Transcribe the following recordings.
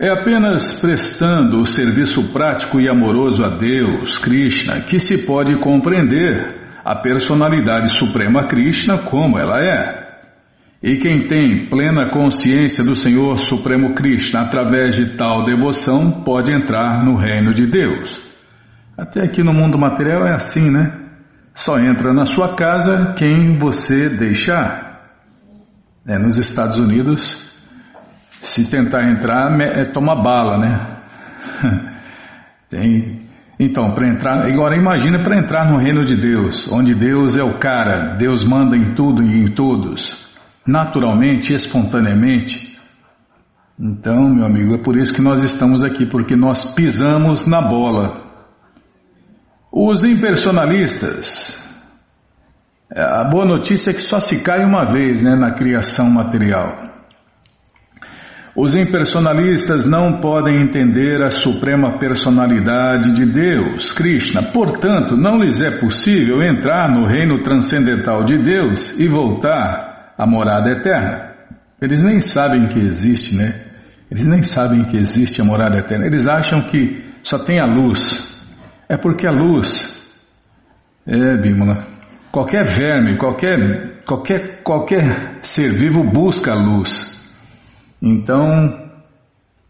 É apenas prestando o serviço prático e amoroso a Deus, Krishna, que se pode compreender a personalidade suprema Krishna como ela é. E quem tem plena consciência do Senhor Supremo Krishna através de tal devoção pode entrar no reino de Deus. Até aqui no mundo material é assim, né? Só entra na sua casa quem você deixar. É, nos Estados Unidos se tentar entrar, é, toma bala, né? Tem. Então, para entrar. Agora imagina para entrar no reino de Deus, onde Deus é o cara, Deus manda em tudo e em todos, naturalmente, espontaneamente. Então, meu amigo, é por isso que nós estamos aqui, porque nós pisamos na bola. Os impersonalistas. A boa notícia é que só se cai uma vez né, na criação material. Os impersonalistas não podem entender a suprema personalidade de Deus, Krishna, portanto, não lhes é possível entrar no reino transcendental de Deus e voltar à morada eterna. Eles nem sabem que existe, né? Eles nem sabem que existe a morada eterna. Eles acham que só tem a luz. É porque a luz. É, Bímola. Qualquer verme, qualquer, qualquer, qualquer ser vivo busca a luz. Então,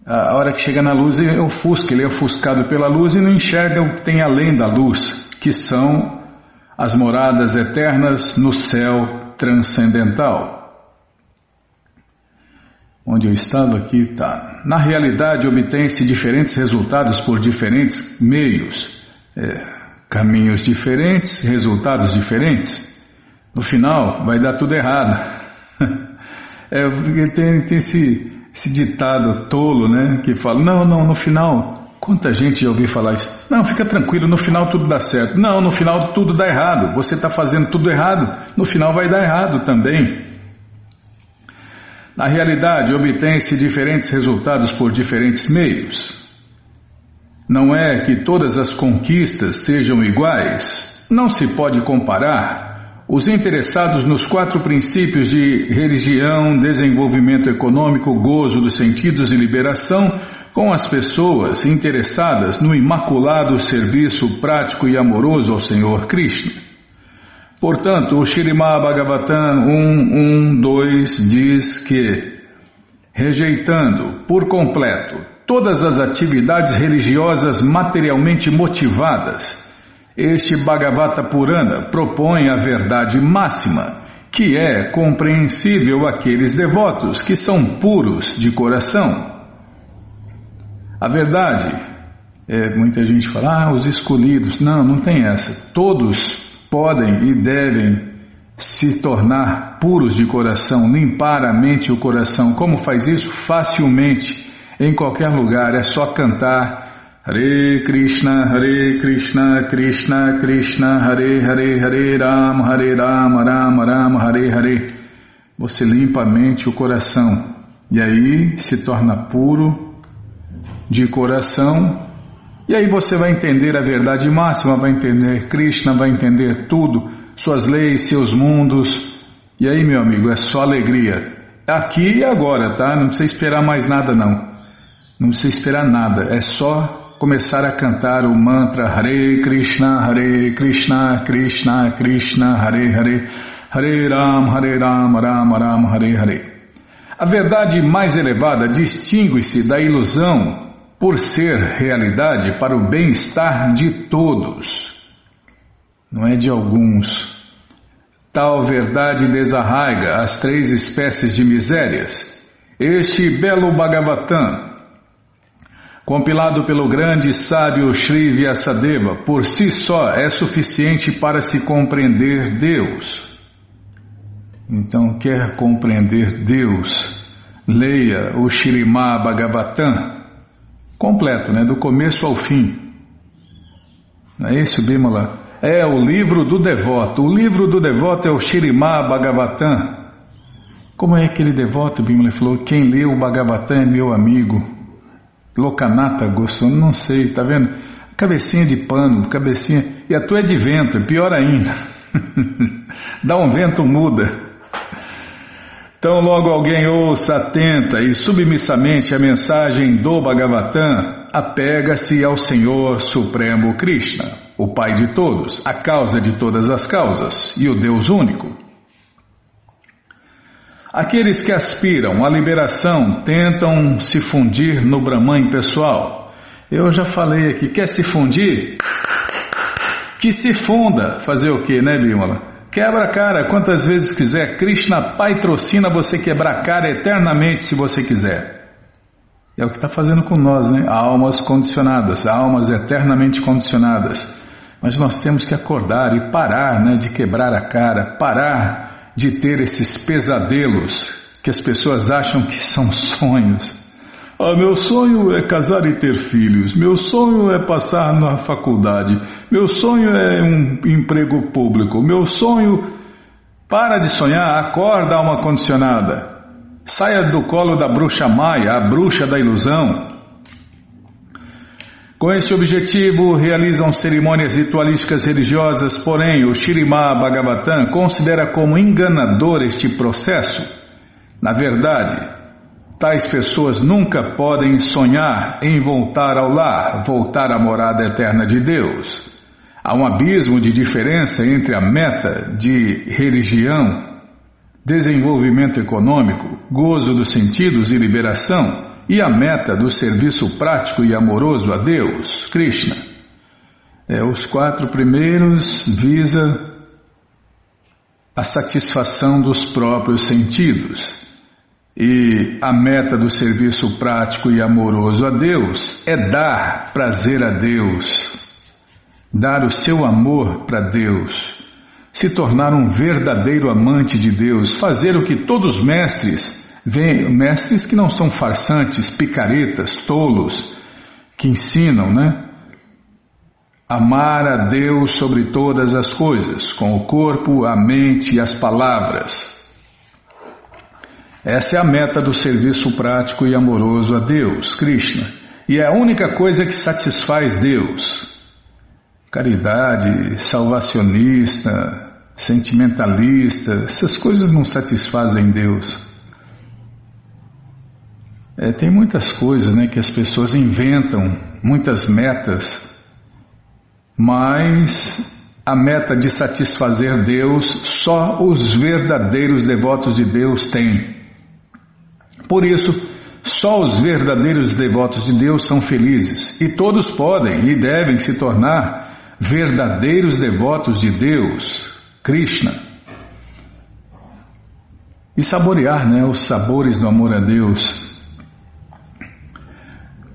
a hora que chega na luz, ele ofusca, ele é ofuscado pela luz e não enxerga o que tem além da luz, que são as moradas eternas no céu transcendental. Onde eu estava aqui está. Na realidade, obtém-se diferentes resultados por diferentes meios, é, caminhos diferentes, resultados diferentes. No final, vai dar tudo errado. É, porque tem, tem esse, esse ditado tolo, né? Que fala, não, não, no final, quanta gente já ouviu falar isso? Não, fica tranquilo, no final tudo dá certo. Não, no final tudo dá errado. Você está fazendo tudo errado, no final vai dar errado também. Na realidade, obtém-se diferentes resultados por diferentes meios. Não é que todas as conquistas sejam iguais. Não se pode comparar os interessados nos quatro princípios de religião, desenvolvimento econômico, gozo dos sentidos e liberação, com as pessoas interessadas no imaculado serviço prático e amoroso ao Senhor Krishna. Portanto, o Shirimá Bhagavatam 1.1.2 diz que, rejeitando por completo todas as atividades religiosas materialmente motivadas, este Bhagavata Purana propõe a verdade máxima, que é compreensível àqueles devotos que são puros de coração. A verdade, é, muita gente fala, ah, os escolhidos. Não, não tem essa. Todos podem e devem se tornar puros de coração, limpar a mente e o coração. Como faz isso? Facilmente, em qualquer lugar, é só cantar Hare Krishna, Hare Krishna, Krishna Krishna, Hare Hare, Hare Ram, Hare Ram, Ram Ram, Hare Hare. Você limpa a mente e o coração e aí se torna puro de coração. E aí você vai entender a verdade máxima, vai entender Krishna, vai entender tudo, suas leis, seus mundos. E aí, meu amigo, é só alegria. Aqui e agora, tá? Não precisa esperar mais nada, não. Não precisa esperar nada, é só começar a cantar o mantra Hare Krishna, Hare Krishna, Krishna Krishna, Hare Hare, Hare Ram, Hare Ram, Ram Ram, Hare Hare. A verdade mais elevada distingue-se da ilusão por ser realidade para o bem-estar de todos, não é de alguns. Tal verdade desarraiga as três espécies de misérias. Este belo Bhagavatam compilado pelo grande sábio Sri Vyasadeva, por si só é suficiente para se compreender Deus. Então, quer compreender Deus? Leia o Shirimá Bhagavatam, completo, né, do começo ao fim. Não é isso, Bimala? É o livro do devoto. O livro do devoto é o Shirimá Bhagavatam. Como é aquele devoto, Bimala falou? Quem lê o Bhagavatam é meu amigo. Locanata gostou, não sei, tá vendo? Cabecinha de pano, cabecinha. E a tua é de vento, pior ainda. Dá um vento, muda. Então, logo alguém ouça atenta e submissamente a mensagem do Bhagavatam, apega-se ao Senhor Supremo Krishna, o Pai de todos, a causa de todas as causas e o Deus único. Aqueles que aspiram à liberação tentam se fundir no Brahman pessoal. Eu já falei aqui, quer se fundir? Que se funda. Fazer o que, né, Bímola? Quebra a cara quantas vezes quiser. Krishna patrocina você quebrar a cara eternamente se você quiser. É o que está fazendo com nós, né? Almas condicionadas, almas eternamente condicionadas. Mas nós temos que acordar e parar né, de quebrar a cara, parar de ter esses pesadelos que as pessoas acham que são sonhos. Ah, meu sonho é casar e ter filhos. Meu sonho é passar na faculdade. Meu sonho é um emprego público. Meu sonho. Para de sonhar, acorda alma condicionada. Saia do colo da bruxa Maia, a bruxa da ilusão. Com esse objetivo, realizam cerimônias ritualísticas religiosas, porém, o Shirimá Bhagavatam considera como enganador este processo. Na verdade, Tais pessoas nunca podem sonhar em voltar ao lar, voltar à morada eterna de Deus. Há um abismo de diferença entre a meta de religião, desenvolvimento econômico, gozo dos sentidos e liberação, e a meta do serviço prático e amoroso a Deus, Krishna. É, os quatro primeiros visa a satisfação dos próprios sentidos. E a meta do serviço prático e amoroso a Deus é dar prazer a Deus, dar o seu amor para Deus, se tornar um verdadeiro amante de Deus, fazer o que todos os mestres, vêm, mestres que não são farsantes, picaretas, tolos, que ensinam, né? Amar a Deus sobre todas as coisas, com o corpo, a mente e as palavras essa é a meta do serviço prático e amoroso a Deus, Krishna, e é a única coisa que satisfaz Deus. Caridade, salvacionista, sentimentalista, essas coisas não satisfazem Deus. É, tem muitas coisas né, que as pessoas inventam, muitas metas, mas a meta de satisfazer Deus só os verdadeiros devotos de Deus têm. Por isso, só os verdadeiros devotos de Deus são felizes e todos podem e devem se tornar verdadeiros devotos de Deus, Krishna. E saborear né, os sabores do amor a Deus.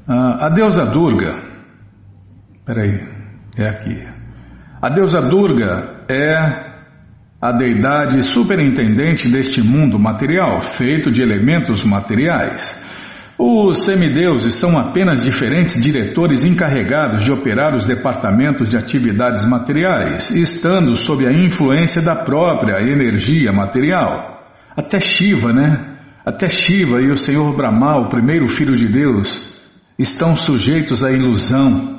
Ah, a deusa Durga, peraí, é aqui. A deusa Durga é a deidade superintendente deste mundo material, feito de elementos materiais. Os semideuses são apenas diferentes diretores encarregados de operar os departamentos de atividades materiais, estando sob a influência da própria energia material. Até Shiva, né? Até Shiva e o Senhor Brahma, o primeiro filho de Deus, estão sujeitos à ilusão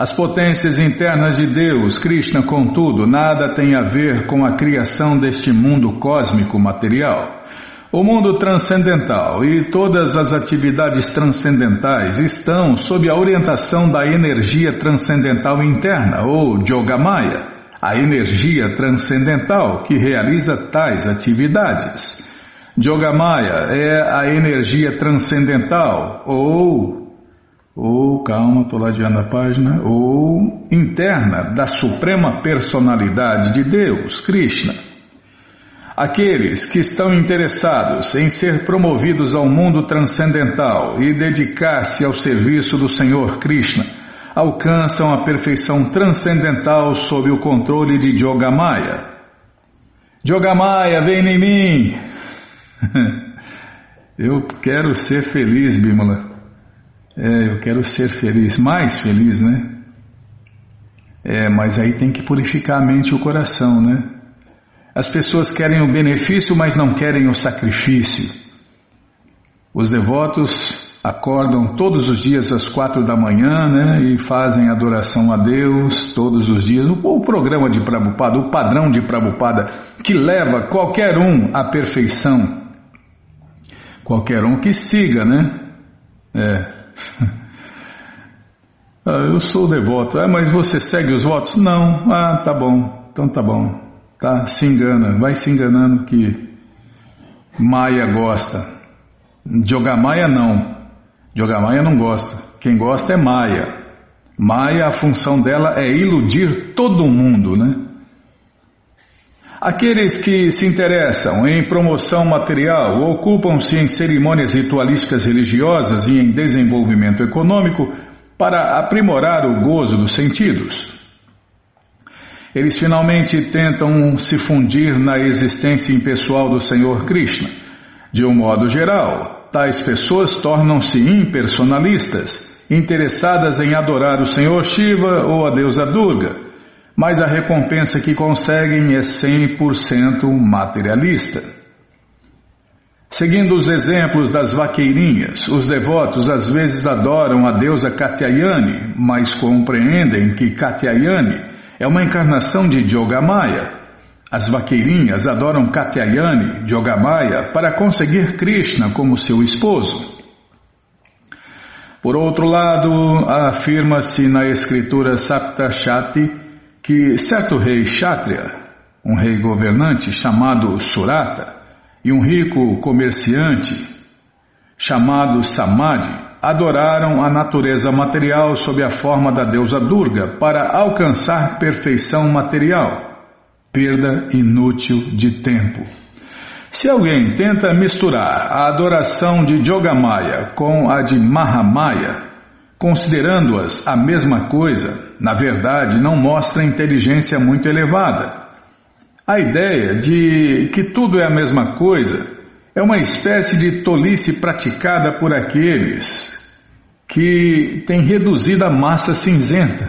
as potências internas de Deus, Krishna, contudo, nada tem a ver com a criação deste mundo cósmico material. O mundo transcendental e todas as atividades transcendentais estão sob a orientação da energia transcendental interna, ou Yogamaya, a energia transcendental que realiza tais atividades. Yogamaya é a energia transcendental, ou ou, calma, estou ladeando a página, ou interna da Suprema Personalidade de Deus, Krishna. Aqueles que estão interessados em ser promovidos ao mundo transcendental e dedicar-se ao serviço do Senhor Krishna alcançam a perfeição transcendental sob o controle de Yogamaya. Yogamaya, vem em mim! Eu quero ser feliz, Bimala. É, eu quero ser feliz, mais feliz, né? É, mas aí tem que purificar a mente e o coração, né? As pessoas querem o benefício, mas não querem o sacrifício. Os devotos acordam todos os dias às quatro da manhã né, e fazem adoração a Deus todos os dias. O, o programa de Prabhupada, o padrão de Prabhupada, que leva qualquer um à perfeição. Qualquer um que siga, né? É. Ah, eu sou devoto. Ah, mas você segue os votos? Não. Ah, tá bom. Então tá bom. Tá, se engana. Vai se enganando que Maia gosta. Jogamaya não. Jogamaya não gosta. Quem gosta é Maia. Maia, a função dela é iludir todo mundo, né? Aqueles que se interessam em promoção material, ocupam-se em cerimônias ritualísticas religiosas e em desenvolvimento econômico para aprimorar o gozo dos sentidos. Eles finalmente tentam se fundir na existência impessoal do Senhor Krishna. De um modo geral, tais pessoas tornam-se impersonalistas, interessadas em adorar o Senhor Shiva ou a deusa Durga, mas a recompensa que conseguem é 100% materialista. Seguindo os exemplos das vaqueirinhas, os devotos às vezes adoram a deusa Katyayani, mas compreendem que Katyayani é uma encarnação de Yogamaya. As vaqueirinhas adoram Katyayani, Yogamaya, para conseguir Krishna como seu esposo. Por outro lado, afirma-se na escritura Saptashati que certo rei Kshatriya, um rei governante chamado Surata, e um rico comerciante chamado Samadhi adoraram a natureza material sob a forma da deusa Durga para alcançar perfeição material, perda inútil de tempo. Se alguém tenta misturar a adoração de Jogamaya com a de Mahamaya, considerando-as a mesma coisa, na verdade não mostra inteligência muito elevada a ideia de que tudo é a mesma coisa é uma espécie de tolice praticada por aqueles que têm reduzido a massa cinzenta.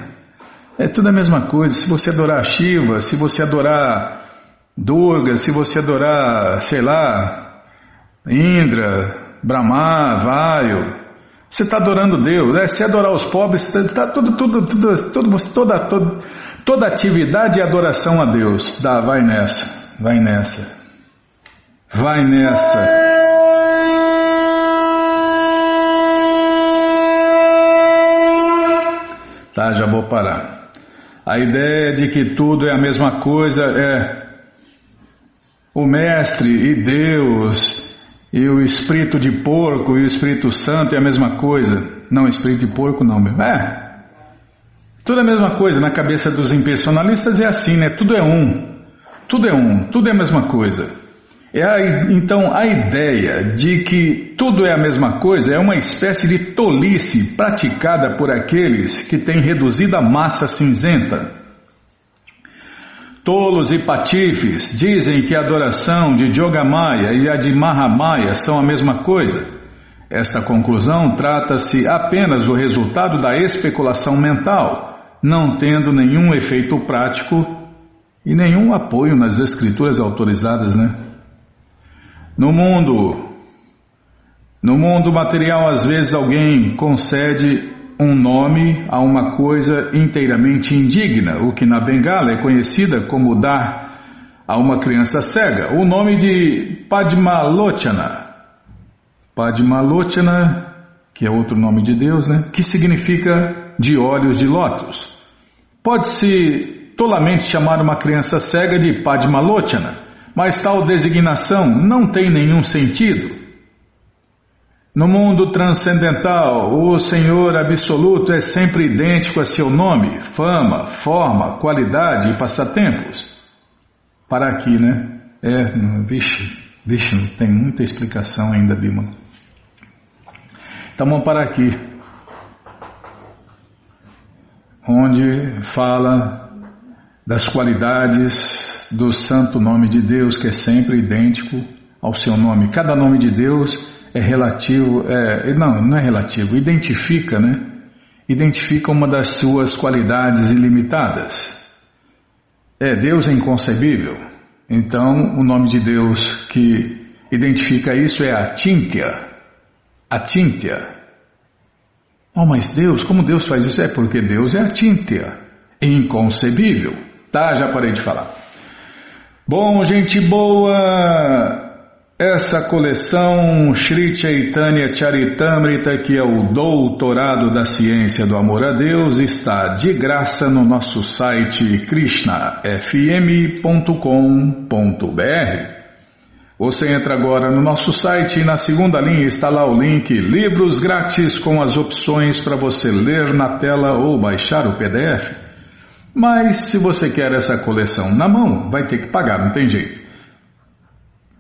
É tudo a mesma coisa. Se você adorar Shiva, se você adorar Durga, se você adorar, sei lá, Indra, Brahma, Vaio, você está adorando Deus. Né? Se adorar os pobres, está tudo, tudo, tudo, tudo, toda, toda, toda atividade é adoração a Deus. Dá, vai nessa, vai nessa, vai nessa. Tá, já vou parar. A ideia de que tudo é a mesma coisa é o Mestre e Deus e o espírito de porco e o espírito santo é a mesma coisa. Não, espírito de porco não. É. Tudo é a mesma coisa. Na cabeça dos impersonalistas é assim, né? Tudo é um. Tudo é um. Tudo é a mesma coisa. É a, então, a ideia de que tudo é a mesma coisa é uma espécie de tolice praticada por aqueles que têm reduzido a massa cinzenta. Tolos e patifes dizem que a adoração de Jogamaya e a de Mahamaya são a mesma coisa. Esta conclusão trata-se apenas do resultado da especulação mental, não tendo nenhum efeito prático e nenhum apoio nas escrituras autorizadas, né? No mundo, no mundo material, às vezes alguém concede um nome a uma coisa inteiramente indigna, o que na Bengala é conhecida como dar a uma criança cega, o nome de Padmalochana. Padmalochana, que é outro nome de Deus, né? que significa de olhos de lótus. Pode-se tolamente chamar uma criança cega de Padmalochana, mas tal designação não tem nenhum sentido. No mundo transcendental, o Senhor absoluto é sempre idêntico a seu nome, fama, forma, qualidade e passatempos. Para aqui, né? É, vixe, vixe, tem muita explicação ainda, Bima. Então vamos parar aqui. Onde fala das qualidades do santo nome de Deus, que é sempre idêntico ao seu nome. Cada nome de Deus é relativo, é, não, não é relativo, identifica, né? Identifica uma das suas qualidades ilimitadas. É, Deus é inconcebível. Então, o nome de Deus que identifica isso é Atintya. Atintya. Oh, mas Deus, como Deus faz isso? É porque Deus é a Tíntia, inconcebível. Tá, já parei de falar. Bom, gente boa, essa coleção Sri Chaitanya Charitamrita, que é o doutorado da ciência do amor a Deus, está de graça no nosso site krishnafm.com.br. Você entra agora no nosso site e na segunda linha está lá o link Livros Grátis com as opções para você ler na tela ou baixar o PDF. Mas se você quer essa coleção na mão, vai ter que pagar, não tem jeito.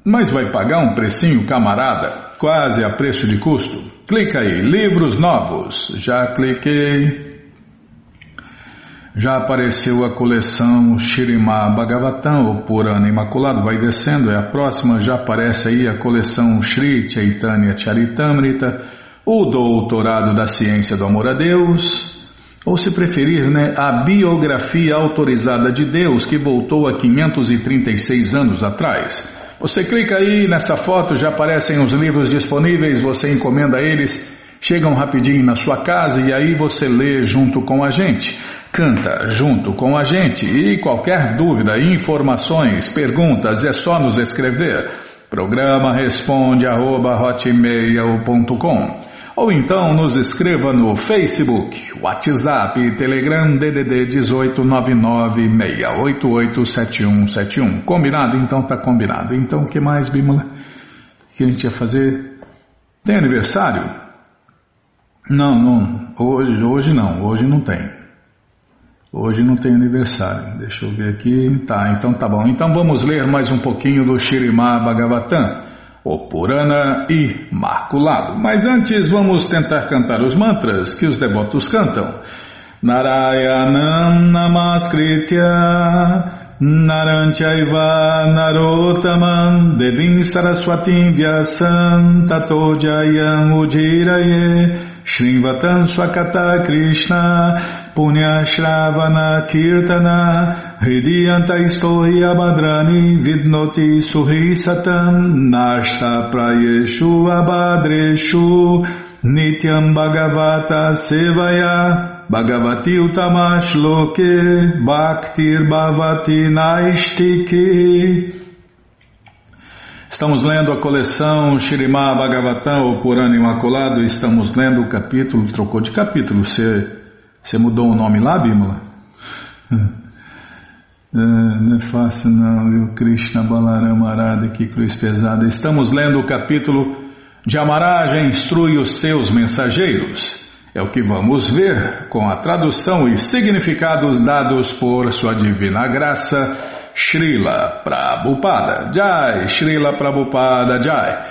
Mas vai pagar um precinho camarada, quase a preço de custo? Clica aí, livros novos. Já cliquei. Já apareceu a coleção Shirimá Bhagavatam, ou Purana Imaculado, vai descendo, é a próxima, já aparece aí a coleção Sri Chaitanya Charitamrita, o Doutorado da Ciência do Amor a Deus, ou se preferir, né, a biografia autorizada de Deus que voltou a 536 anos atrás. Você clica aí nessa foto, já aparecem os livros disponíveis, você encomenda eles, chegam rapidinho na sua casa e aí você lê junto com a gente canta junto com a gente e qualquer dúvida, informações, perguntas é só nos escrever. Programa responde arroba, ou então nos escreva no Facebook, WhatsApp, Telegram DDD 18996887171. Combinado? Então tá combinado. Então o que mais, Bímola? O que a gente ia fazer? Tem aniversário? Não, não. Hoje, hoje não. Hoje não tem. Hoje não tem aniversário. Deixa eu ver aqui. Tá, então tá bom. Então vamos ler mais um pouquinho do Shirimá Bhagavatam, o Purana Imaculado. Mas antes vamos tentar cantar os mantras que os devotos cantam. Narayanam Namaskritya Naranchayva Narotaman Devim Saraswatim Vyasam Tato Jayam Ujiraye Shrivatam Swakata Krishna Punya Shravana Kirtana Hridiyanta Istohi Abhadrani Vidnoti Suhi Satam Nashta Prayeshu Abhadreshu Nityam Bhagavata Sevaya Bhagavati Utamash Loke Bhaktir Bhavati Naistike Estamos lendo a coleção Shirimá Bhagavatam, o Purana Imaculado, estamos lendo o capítulo, trocou de capítulo, você, você mudou o nome lá, Bímola? É, não é fácil não, viu? Krishna Balarama Arada, que cruz pesada. Estamos lendo o capítulo de Amaraja instrui os seus mensageiros. É o que vamos ver com a tradução e significados dados por sua divina graça Srila Prabhupada Jai, Srila Prabhupada Jai.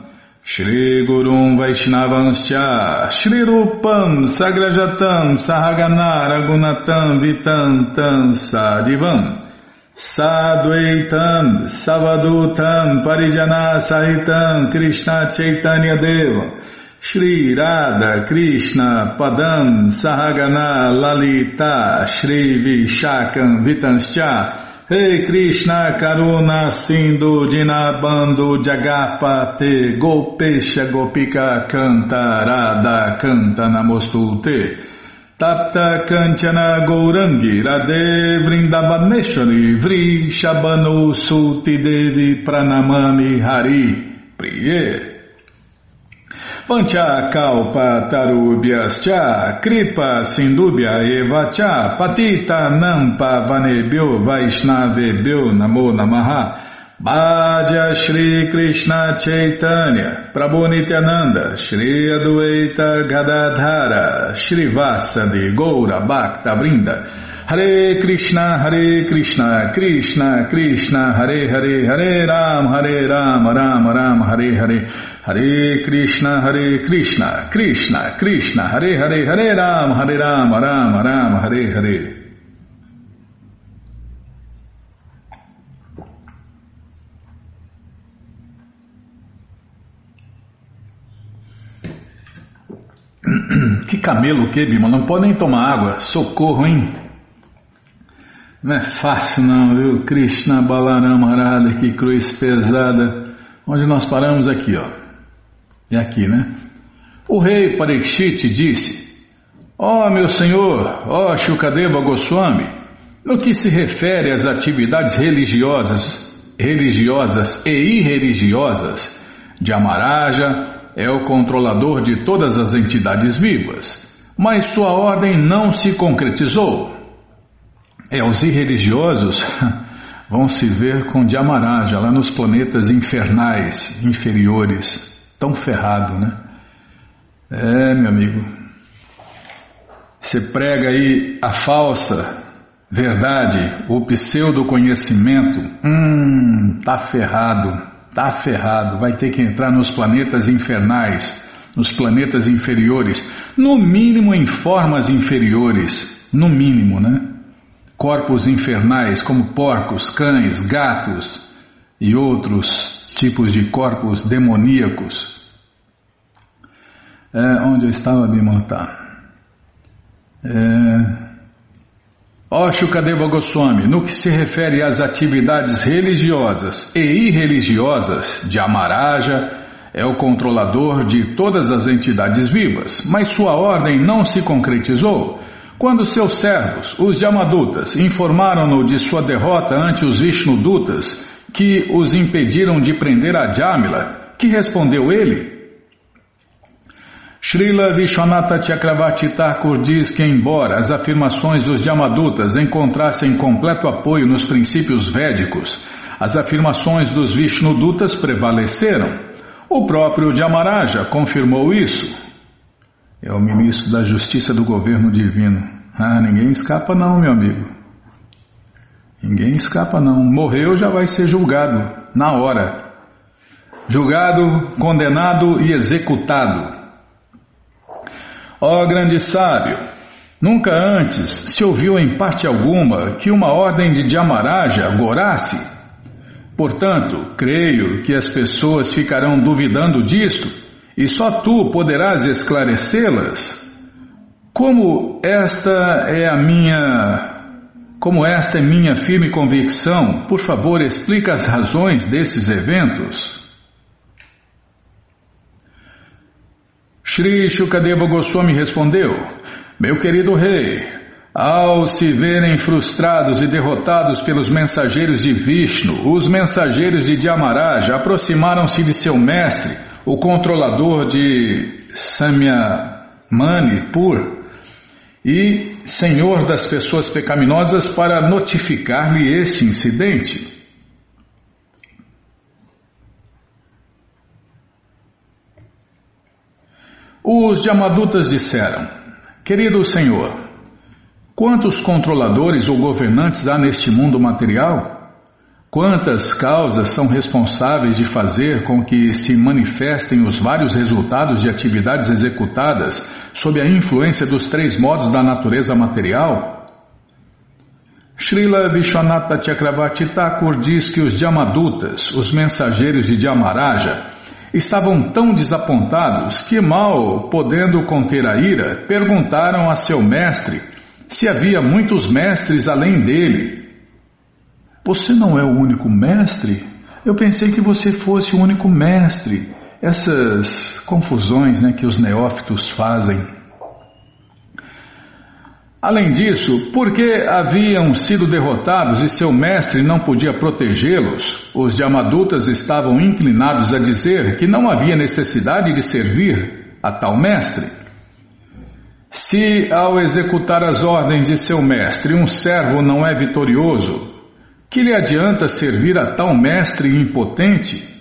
Shri Gurum Vaishnavanscha Shri Rupam Sagrajatam Sahagana Ragunatam Vitantam Sadivam Sadvaitam Savadutam Parijana Sahitam Krishna Chaitanya Deva Shri Radha Krishna Padam Sahagana Lalita Shri Vishakam Vitanscha Rei Krishna Karuna Sindhu Dinabando Jagapate Gopesha Gopika Kantarada Kanta Namostute Tapta Kanchana Gourangi Radhe Vrindavaneshwari Vri Shabanu Suti Devi Pranamami Hari Priye Pancha kalpa tarubhyascha kripa sindubhya evacha patita nampa vanebhyo vaishnavebhyo namo namaha Bhaja Shri Krishna Chaitanya, Prabhu Nityananda, Shri Adueita Gadadhara, Shri Vasadi Goura Bhakta Vrinda, Hare Krishna, Hare Krishna, Krishna Krishna, Hare Hare, Hare Ram, Hare Ram, Ram Ram, Hare Hare, Hare Krishna, Hare Krishna, Krishna Krishna, Hare Hare, Hare Ram, Hare Ram, Ram Ram, Hare Hare. Que camelo que, Bima? Não pode nem tomar água. Socorro, hein? Não é fácil não, viu? Krishna Balarama Arada, que cruz pesada. Onde nós paramos aqui, ó. É aqui, né? O rei Parikshit disse, ó oh, meu senhor, ó oh, Shukadeva Goswami, no que se refere às atividades religiosas, religiosas e irreligiosas de Amaraja, é o controlador de todas as entidades vivas, mas sua ordem não se concretizou. É, os irreligiosos vão se ver com Dhyamaraja lá nos planetas infernais, inferiores. Tão ferrado, né? É, meu amigo. Você prega aí a falsa verdade, o pseudo conhecimento, hum, tá ferrado. Tá ferrado, vai ter que entrar nos planetas infernais, nos planetas inferiores, no mínimo em formas inferiores, no mínimo, né? Corpos infernais como porcos, cães, gatos e outros tipos de corpos demoníacos. É, onde eu estava, Bimota? É, Ó Goswami, no que se refere às atividades religiosas e irreligiosas de Amaraja, é o controlador de todas as entidades vivas, mas sua ordem não se concretizou. Quando seus servos, os Yamadutas, informaram-no de sua derrota ante os Vishnudutas, que os impediram de prender a Jamila, que respondeu ele? Srila Vishwanatha Chakravarti Thakur diz que, embora as afirmações dos Yamadutas encontrassem completo apoio nos princípios védicos, as afirmações dos Vishnudutas prevaleceram. O próprio Jamaraja confirmou isso. É o ministro da Justiça do Governo Divino. Ah, ninguém escapa não, meu amigo. Ninguém escapa não. Morreu já vai ser julgado, na hora. Julgado, condenado e executado. Ó grande sábio, nunca antes se ouviu em parte alguma que uma ordem de Dhyamaraja gorasse. Portanto, creio que as pessoas ficarão duvidando disto e só tu poderás esclarecê-las. Como esta é a minha como esta é minha firme convicção, por favor, explica as razões desses eventos. Shri Shukadeva Goswami respondeu: Meu querido rei, ao se verem frustrados e derrotados pelos mensageiros de Vishnu, os mensageiros de Dhyamaraja aproximaram-se de seu mestre, o controlador de Samyamanipur e senhor das pessoas pecaminosas, para notificar-lhe este incidente. Os Yamadutas disseram: Querido Senhor, quantos controladores ou governantes há neste mundo material? Quantas causas são responsáveis de fazer com que se manifestem os vários resultados de atividades executadas sob a influência dos três modos da natureza material? Srila Vishwanatha Chakravarti Thakur diz que os Yamadutas, os mensageiros de Yamaraja, estavam tão desapontados que, mal podendo conter a ira, perguntaram a seu mestre se havia muitos mestres além dele. Você não é o único mestre? Eu pensei que você fosse o único mestre. Essas confusões né, que os neófitos fazem. Além disso, porque haviam sido derrotados e seu mestre não podia protegê-los, os Yamadutas estavam inclinados a dizer que não havia necessidade de servir a tal mestre. Se, ao executar as ordens de seu mestre, um servo não é vitorioso, Que lhe adianta servir a tal mestre impotente?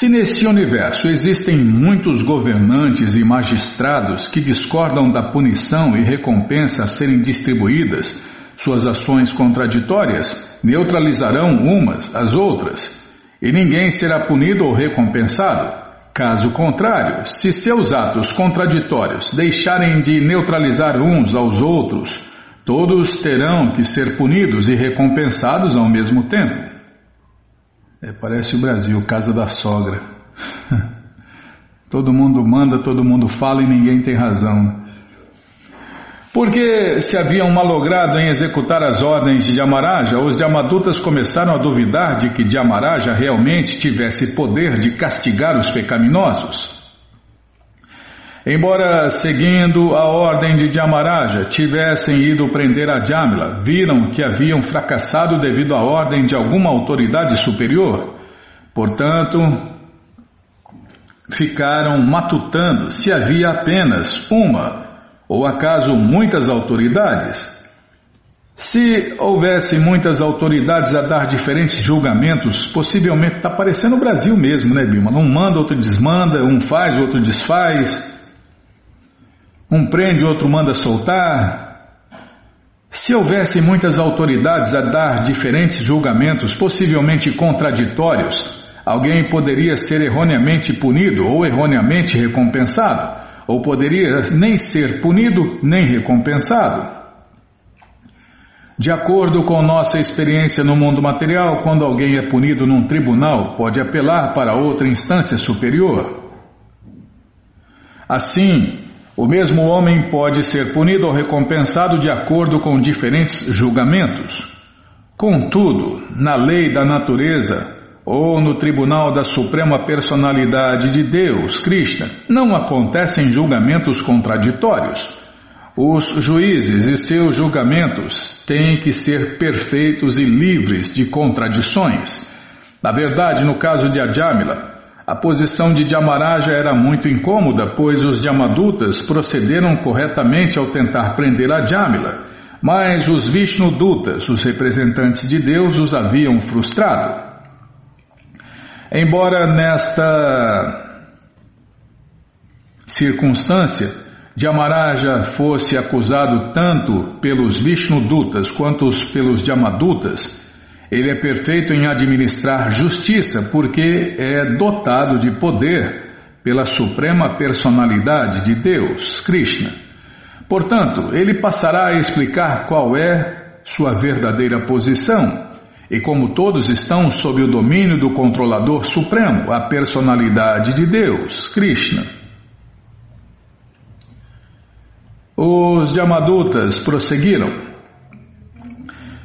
Se neste universo existem muitos governantes e magistrados que discordam da punição e recompensa a serem distribuídas, suas ações contraditórias neutralizarão umas as outras, e ninguém será punido ou recompensado. Caso contrário, se seus atos contraditórios deixarem de neutralizar uns aos outros, todos terão que ser punidos e recompensados ao mesmo tempo. É, parece o Brasil, casa da sogra. todo mundo manda, todo mundo fala e ninguém tem razão. Porque se haviam malogrado em executar as ordens de Yamaraja, os Yamadutas começaram a duvidar de que Yamaraja realmente tivesse poder de castigar os pecaminosos. Embora seguindo a ordem de Jamaraja tivessem ido prender a Jamila, viram que haviam fracassado devido à ordem de alguma autoridade superior. Portanto, ficaram matutando se havia apenas uma ou acaso muitas autoridades. Se houvesse muitas autoridades a dar diferentes julgamentos, possivelmente está parecendo o Brasil mesmo, né, Bilma? Um manda, outro desmanda, um faz, outro desfaz. Um prende, outro manda soltar. Se houvesse muitas autoridades a dar diferentes julgamentos, possivelmente contraditórios, alguém poderia ser erroneamente punido ou erroneamente recompensado, ou poderia nem ser punido nem recompensado. De acordo com nossa experiência no mundo material, quando alguém é punido num tribunal, pode apelar para outra instância superior. Assim, o mesmo homem pode ser punido ou recompensado de acordo com diferentes julgamentos. Contudo, na lei da natureza ou no tribunal da Suprema Personalidade de Deus, Krishna, não acontecem julgamentos contraditórios. Os juízes e seus julgamentos têm que ser perfeitos e livres de contradições. Na verdade, no caso de Ajamila, a posição de Jamaraja era muito incômoda, pois os Jamadutas procederam corretamente ao tentar prender a Jamila, mas os Vishnudutas, os representantes de Deus, os haviam frustrado. Embora nesta circunstância Jamaraja fosse acusado tanto pelos Vishnudutas quanto pelos Jamadutas, ele é perfeito em administrar justiça porque é dotado de poder pela suprema personalidade de Deus, Krishna. Portanto, ele passará a explicar qual é sua verdadeira posição e como todos estão sob o domínio do controlador supremo, a personalidade de Deus, Krishna. Os Yamadutas prosseguiram.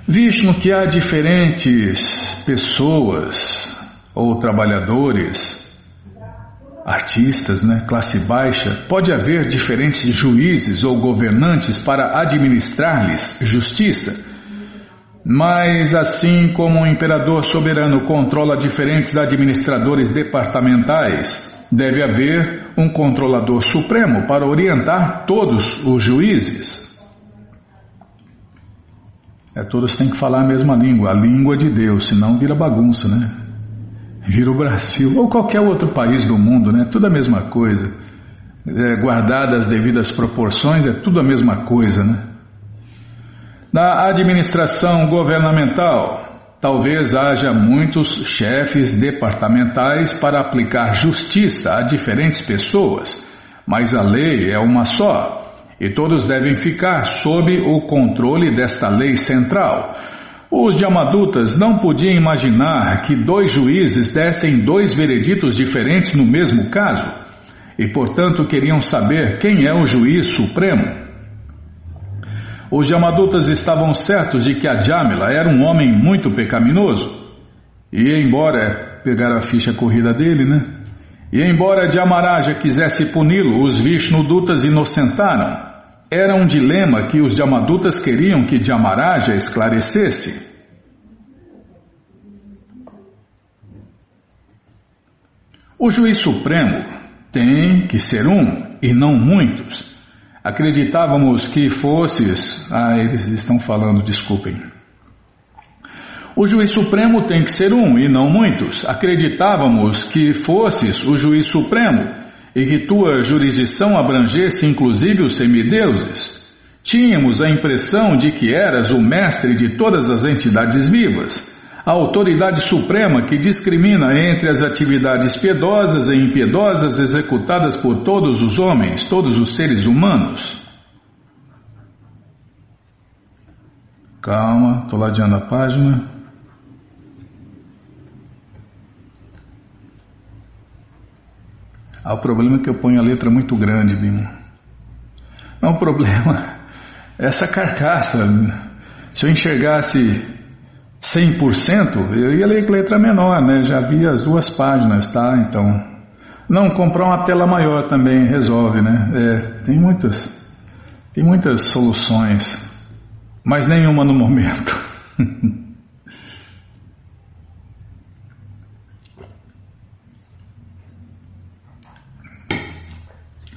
Vishnu que há diferentes pessoas ou trabalhadores, artistas, né, classe baixa, pode haver diferentes juízes ou governantes para administrar-lhes justiça. Mas assim como o imperador soberano controla diferentes administradores departamentais, deve haver um controlador supremo para orientar todos os juízes. É, todos têm que falar a mesma língua, a língua de Deus, senão vira bagunça, né? Vira o Brasil ou qualquer outro país do mundo, né? Tudo a mesma coisa. É, guardadas as devidas proporções, é tudo a mesma coisa, né? Na administração governamental, talvez haja muitos chefes departamentais para aplicar justiça a diferentes pessoas, mas a lei é uma só e todos devem ficar sob o controle desta lei central. Os Yamadutas não podiam imaginar que dois juízes dessem dois vereditos diferentes no mesmo caso, e portanto queriam saber quem é o juiz supremo. Os Yamadutas estavam certos de que a Jamila era um homem muito pecaminoso, e embora pegar a ficha corrida dele, né? E embora Jamaraja quisesse puni-lo, os Vishnudutas inocentaram. Era um dilema que os Jamadutas queriam que Jamaraja esclarecesse. O juiz supremo tem que ser um e não muitos. Acreditávamos que fosses. Ah, eles estão falando, desculpem. O juiz supremo tem que ser um e não muitos. Acreditávamos que fosses o juiz supremo e que tua jurisdição abrangesse inclusive os semideuses. Tínhamos a impressão de que eras o mestre de todas as entidades vivas, a autoridade suprema que discrimina entre as atividades piedosas e impiedosas executadas por todos os homens, todos os seres humanos. Calma, estou ladeando a página. Ah, o problema é que eu ponho a letra muito grande, Bimo. Não, o problema é essa carcaça. Se eu enxergasse 100%, eu ia ler letra menor, né? Já vi as duas páginas, tá? Então, não, comprar uma tela maior também resolve, né? É, tem muitas, tem muitas soluções, mas nenhuma no momento.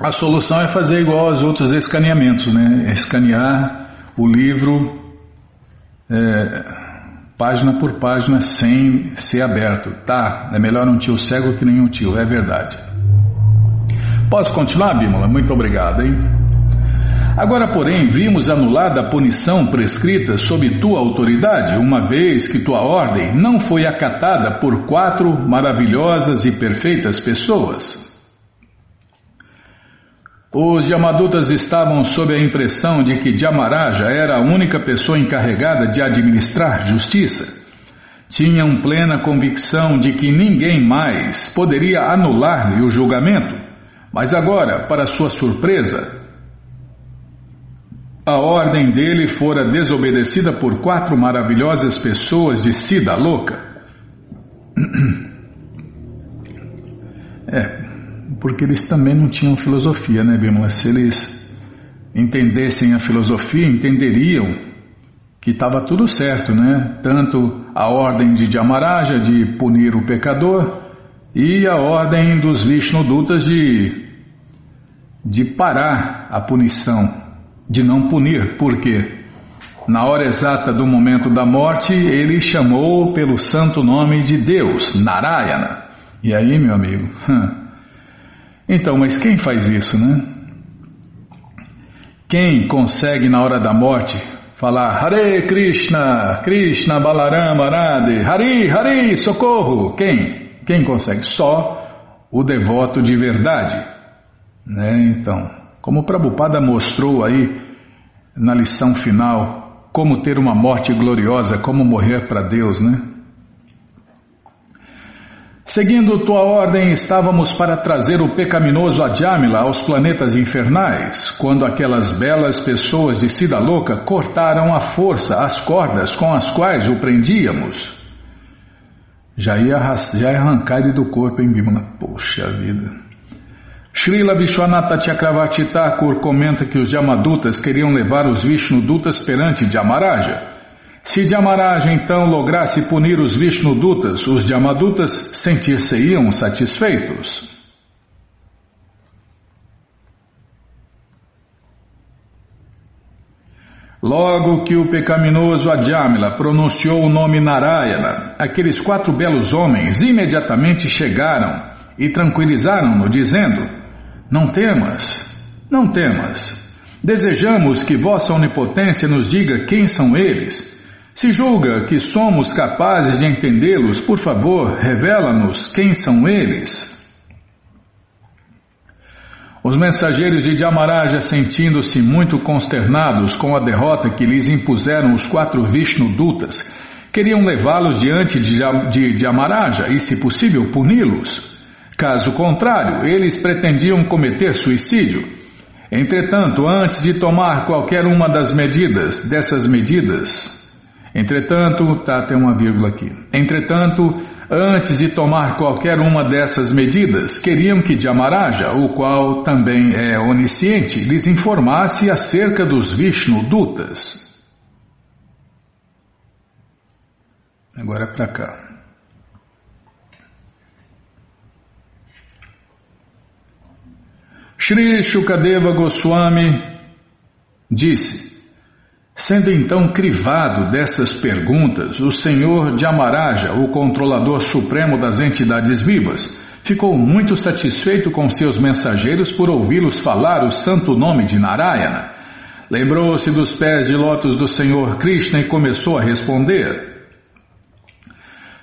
A solução é fazer igual aos outros escaneamentos, né? Escanear o livro é, página por página sem ser aberto. Tá, é melhor um tio cego que nenhum tio, é verdade. Posso continuar, Bímola? Muito obrigado, hein? Agora, porém, vimos anulada a punição prescrita sob tua autoridade, uma vez que tua ordem não foi acatada por quatro maravilhosas e perfeitas pessoas. Os Yamadutas estavam sob a impressão de que Jamaraja era a única pessoa encarregada de administrar justiça. Tinham plena convicção de que ninguém mais poderia anular-lhe o julgamento, mas agora, para sua surpresa, a ordem dele fora desobedecida por quatro maravilhosas pessoas de Sida Louca. É, porque eles também não tinham filosofia, né, Bimala? Se eles entendessem a filosofia, entenderiam que estava tudo certo, né? Tanto a ordem de Jamaraja de punir o pecador e a ordem dos Vishnudutas de, de parar a punição, de não punir. Por quê? Na hora exata do momento da morte, ele chamou pelo santo nome de Deus, Narayana. E aí, meu amigo, Então, mas quem faz isso, né? Quem consegue na hora da morte falar Hare Krishna, Krishna Balarama Arade, Hari, Hari, socorro? Quem? Quem consegue? Só o devoto de verdade. Né? Então, como Prabhupada mostrou aí na lição final, como ter uma morte gloriosa, como morrer para Deus, né? Seguindo tua ordem, estávamos para trazer o pecaminoso Adjamila aos planetas infernais, quando aquelas belas pessoas de Sida Louca cortaram à força as cordas com as quais o prendíamos. Já ia, já ia arrancar ele do corpo, hein, Bimala? Poxa vida. Srila Vishwanatha Chakravarti Thakur comenta que os Yamadutas queriam levar os Vishnudutas perante Jamaraja se Dhyamaraja então lograsse punir os Vishnudutas, os Dhyamadutas sentir-se-iam satisfeitos. Logo que o pecaminoso Adhyamila pronunciou o nome Narayana, aqueles quatro belos homens imediatamente chegaram e tranquilizaram-no, dizendo: Não temas, não temas. Desejamos que Vossa Onipotência nos diga quem são eles se julga que somos capazes de entendê-los, por favor, revela-nos quem são eles. Os mensageiros de Dhyamaraja, sentindo-se muito consternados com a derrota que lhes impuseram os quatro Vishnu-dutas, queriam levá-los diante de Dhyamaraja e, se possível, puni-los. Caso contrário, eles pretendiam cometer suicídio. Entretanto, antes de tomar qualquer uma das medidas, dessas medidas, Entretanto, tá, tem uma vírgula aqui. Entretanto, antes de tomar qualquer uma dessas medidas, queriam que Jamaraja, o qual também é onisciente, lhes informasse acerca dos Vishnu Dutas. Agora é para cá. Shri Shukadeva Goswami disse: Sendo então crivado dessas perguntas, o senhor Jamaraja, o controlador supremo das entidades vivas, ficou muito satisfeito com seus mensageiros por ouvi-los falar o santo nome de Narayana. Lembrou-se dos pés de lótus do Senhor Krishna e começou a responder.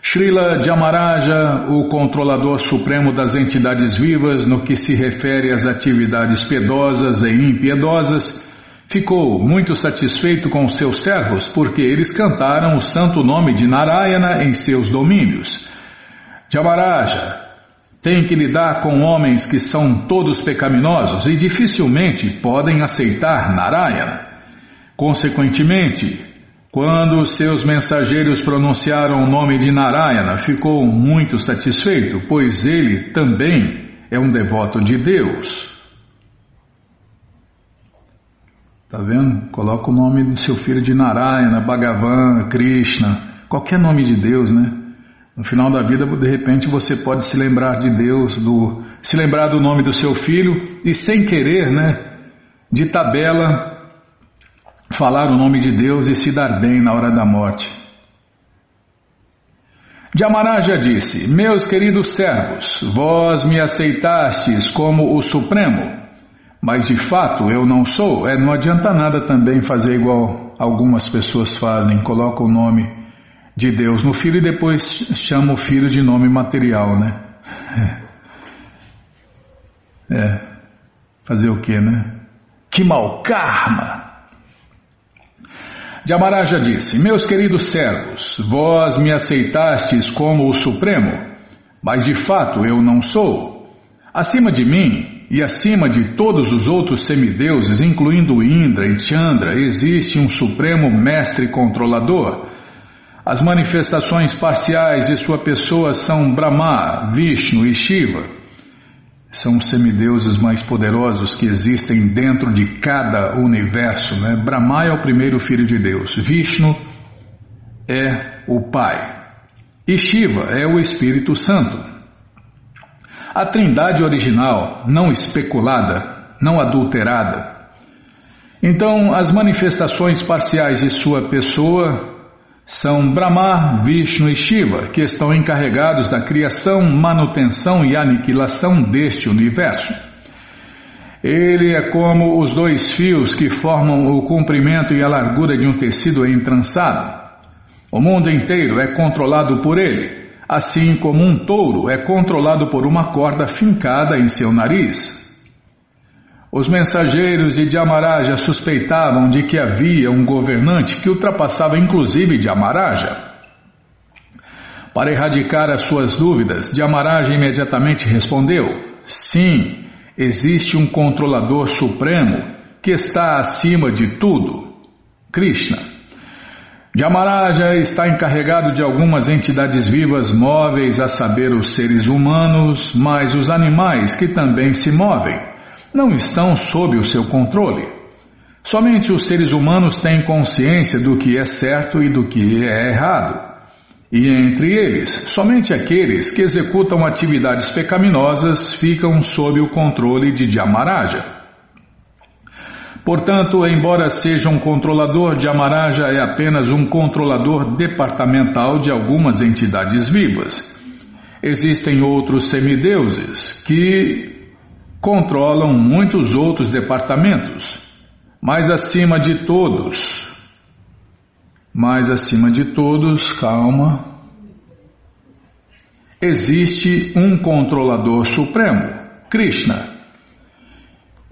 Srila Jamaraja, o controlador supremo das entidades vivas no que se refere às atividades piedosas e impiedosas, ficou muito satisfeito com seus servos porque eles cantaram o santo nome de Narayana em seus domínios. Jamaraja tem que lidar com homens que são todos pecaminosos e dificilmente podem aceitar Narayana. Consequentemente, quando seus mensageiros pronunciaram o nome de Narayana, ficou muito satisfeito, pois ele também é um devoto de Deus. Tá vendo? Coloca o nome do seu filho de Narayana, Bhagavan, Krishna, qualquer nome de Deus, né? No final da vida, de repente, você pode se lembrar de Deus, do, se lembrar do nome do seu filho e sem querer, né? De tabela, falar o nome de Deus e se dar bem na hora da morte. Jamaraja disse: Meus queridos servos, vós me aceitastes como o Supremo, mas de fato eu não sou. É, não adianta nada também fazer igual algumas pessoas fazem, coloca o nome de Deus no filho e depois chama o filho de nome material, né? É. Fazer o que, né? Que mau karma! Jamaraja disse: Meus queridos servos, vós me aceitastes como o Supremo, mas de fato eu não sou. Acima de mim e acima de todos os outros semideuses, incluindo Indra e Chandra, existe um Supremo Mestre Controlador. As manifestações parciais de sua pessoa são Brahma, Vishnu e Shiva são os semideuses mais poderosos que existem dentro de cada universo. Né? Brahma é o primeiro filho de Deus, Vishnu é o Pai e Shiva é o Espírito Santo. A trindade original, não especulada, não adulterada. Então, as manifestações parciais de sua pessoa são Brahma, Vishnu e Shiva, que estão encarregados da criação, manutenção e aniquilação deste universo. Ele é como os dois fios que formam o comprimento e a largura de um tecido entrançado. O mundo inteiro é controlado por ele, assim como um touro é controlado por uma corda fincada em seu nariz. Os mensageiros de Dhyamaraja suspeitavam de que havia um governante que ultrapassava inclusive Dhyamaraja. Para erradicar as suas dúvidas, Dhyamaraja imediatamente respondeu: Sim, existe um controlador supremo que está acima de tudo, Krishna. Dhyamaraja está encarregado de algumas entidades vivas móveis, a saber, os seres humanos, mas os animais que também se movem não estão sob o seu controle. Somente os seres humanos têm consciência do que é certo e do que é errado. E entre eles, somente aqueles que executam atividades pecaminosas ficam sob o controle de Dhyamaraja. Portanto, embora seja um controlador, Dhyamaraja é apenas um controlador departamental de algumas entidades vivas. Existem outros semideuses que controlam muitos outros departamentos, mas acima de todos, mais acima de todos, calma, existe um controlador supremo, Krishna.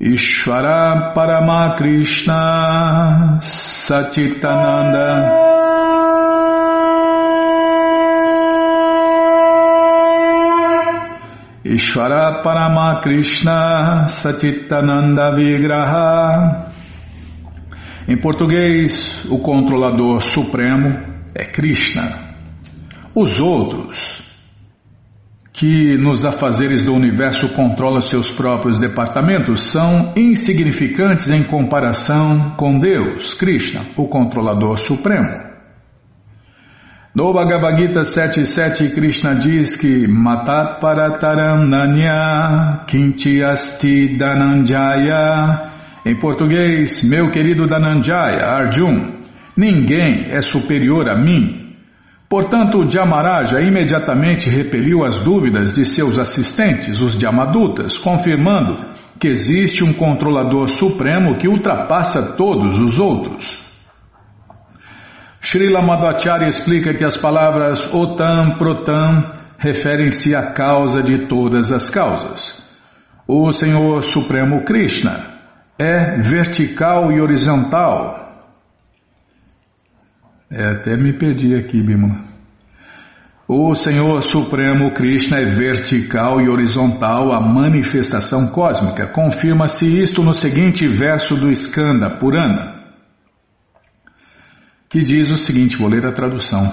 Ishvara Parama Krishna Satitananda Ishvara Parama Krishna Satitananda Vigraha. Em português, o controlador supremo é Krishna. Os outros, que nos afazeres do universo controlam seus próprios departamentos, são insignificantes em comparação com Deus, Krishna, o controlador supremo. No Bhagavad Gita 7.7, Krishna diz que Matat Nanya Kinti Asti Dananjaya. Em português, meu querido Dananjaya, Arjun, ninguém é superior a mim. Portanto, Jamaraja imediatamente repeliu as dúvidas de seus assistentes, os Jamadutas, confirmando que existe um controlador supremo que ultrapassa todos os outros. Srila Madhacharya explica que as palavras Otam, Protam referem-se à causa de todas as causas. O Senhor Supremo Krishna é vertical e horizontal. É, até me perdi aqui, Bimala. O Senhor Supremo Krishna é vertical e horizontal a manifestação cósmica. Confirma-se isto no seguinte verso do Skanda Purana que diz o seguinte: vou ler a tradução.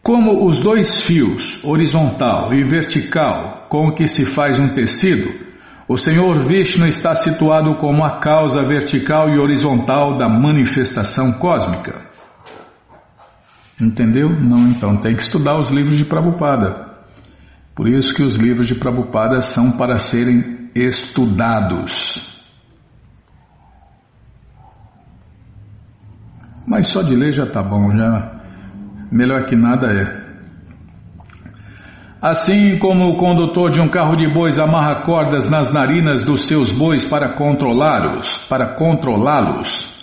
Como os dois fios, horizontal e vertical, com que se faz um tecido, o Senhor Vishnu está situado como a causa vertical e horizontal da manifestação cósmica. Entendeu? Não, então tem que estudar os livros de Prabhupada. Por isso que os livros de Prabhupada são para serem estudados. Mas só de ler já está bom, já melhor que nada é. Assim como o condutor de um carro de bois amarra cordas nas narinas dos seus bois para controlá-los, para controlá-los,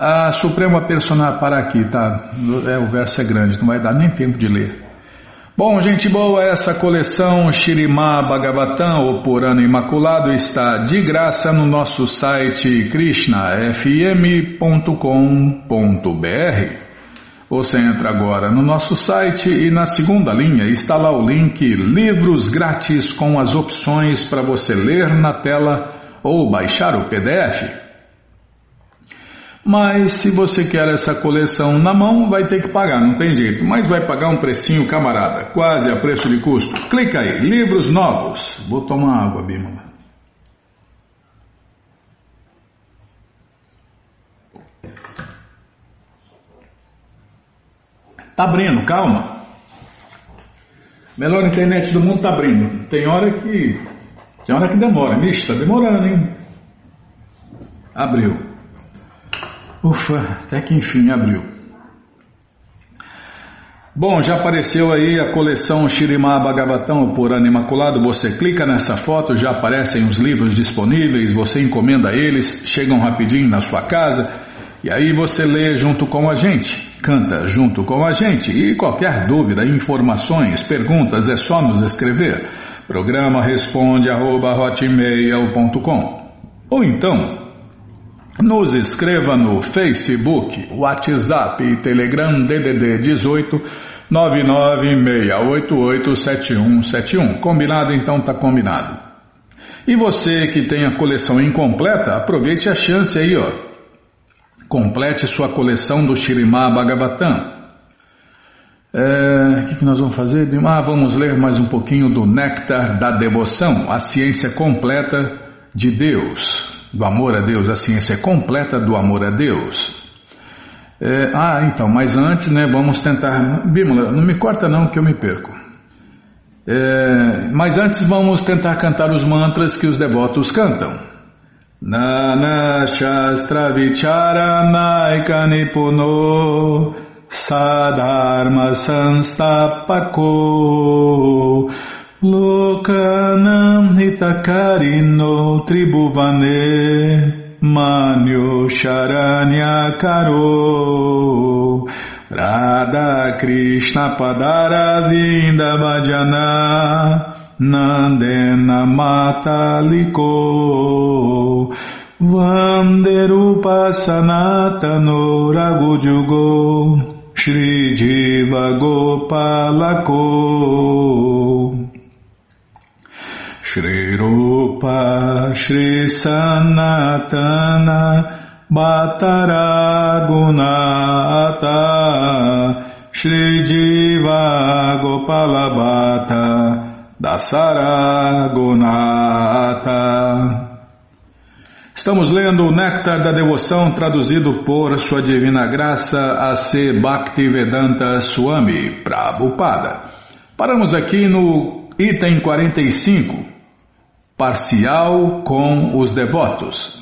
a Suprema Personagem para aqui, tá? É o verso é grande, não vai dar nem tempo de ler. Bom, gente boa, essa coleção Shirimá Bhagavatam, o Purana Imaculado, está de graça no nosso site krishnafm.com.br. Você entra agora no nosso site e na segunda linha está lá o link Livros Grátis com as opções para você ler na tela ou baixar o PDF. Mas se você quer essa coleção na mão, vai ter que pagar, não tem jeito. Mas vai pagar um precinho, camarada, quase a preço de custo. Clica aí, livros novos. Vou tomar água, Bímola. Tá abrindo, calma. Melhor internet do mundo tá abrindo. Tem hora que. Tem hora que demora. Mixe, tá demorando, hein? Abriu. Ufa, até que enfim abriu. Bom, já apareceu aí a coleção Shirimá Bhagavatam por ano imaculado. Você clica nessa foto, já aparecem os livros disponíveis, você encomenda eles, chegam rapidinho na sua casa e aí você lê junto com a gente, canta junto com a gente. E qualquer dúvida, informações, perguntas é só nos escrever. Programa responde arroba, ou então nos escreva no Facebook, WhatsApp e Telegram DDD 18 996887171. Combinado? Então tá combinado. E você que tem a coleção incompleta, aproveite a chance aí, ó. Complete sua coleção do Shirimá Bhagavatam. É, o que, que nós vamos fazer? Ah, vamos ler mais um pouquinho do Néctar da Devoção, a ciência completa de Deus do amor a Deus, a ciência completa do amor a Deus. É, ah, então, mas antes, né, vamos tentar. Bímola, não me corta não que eu me perco. É, mas antes vamos tentar cantar os mantras que os devotos cantam. Nana Shastra Vichara Naika Nipuno Sadharma Sanstapako Lokanam hitakarino tribhuvane manyo sharanya karo. Radha Krishna padara vinda bhajana Nandena mataliko. Vanderupa sanatano ragujugo Shri Jiva Shri Rupa Shri Sanatana Bhattaragunata Shri Jiva Gopala Bhatta Dasaragunata Estamos lendo o Néctar da Devoção, traduzido por Sua Divina Graça A.C. Bhaktivedanta Swami Prabhupada. Paramos aqui no item 45, parcial com os devotos.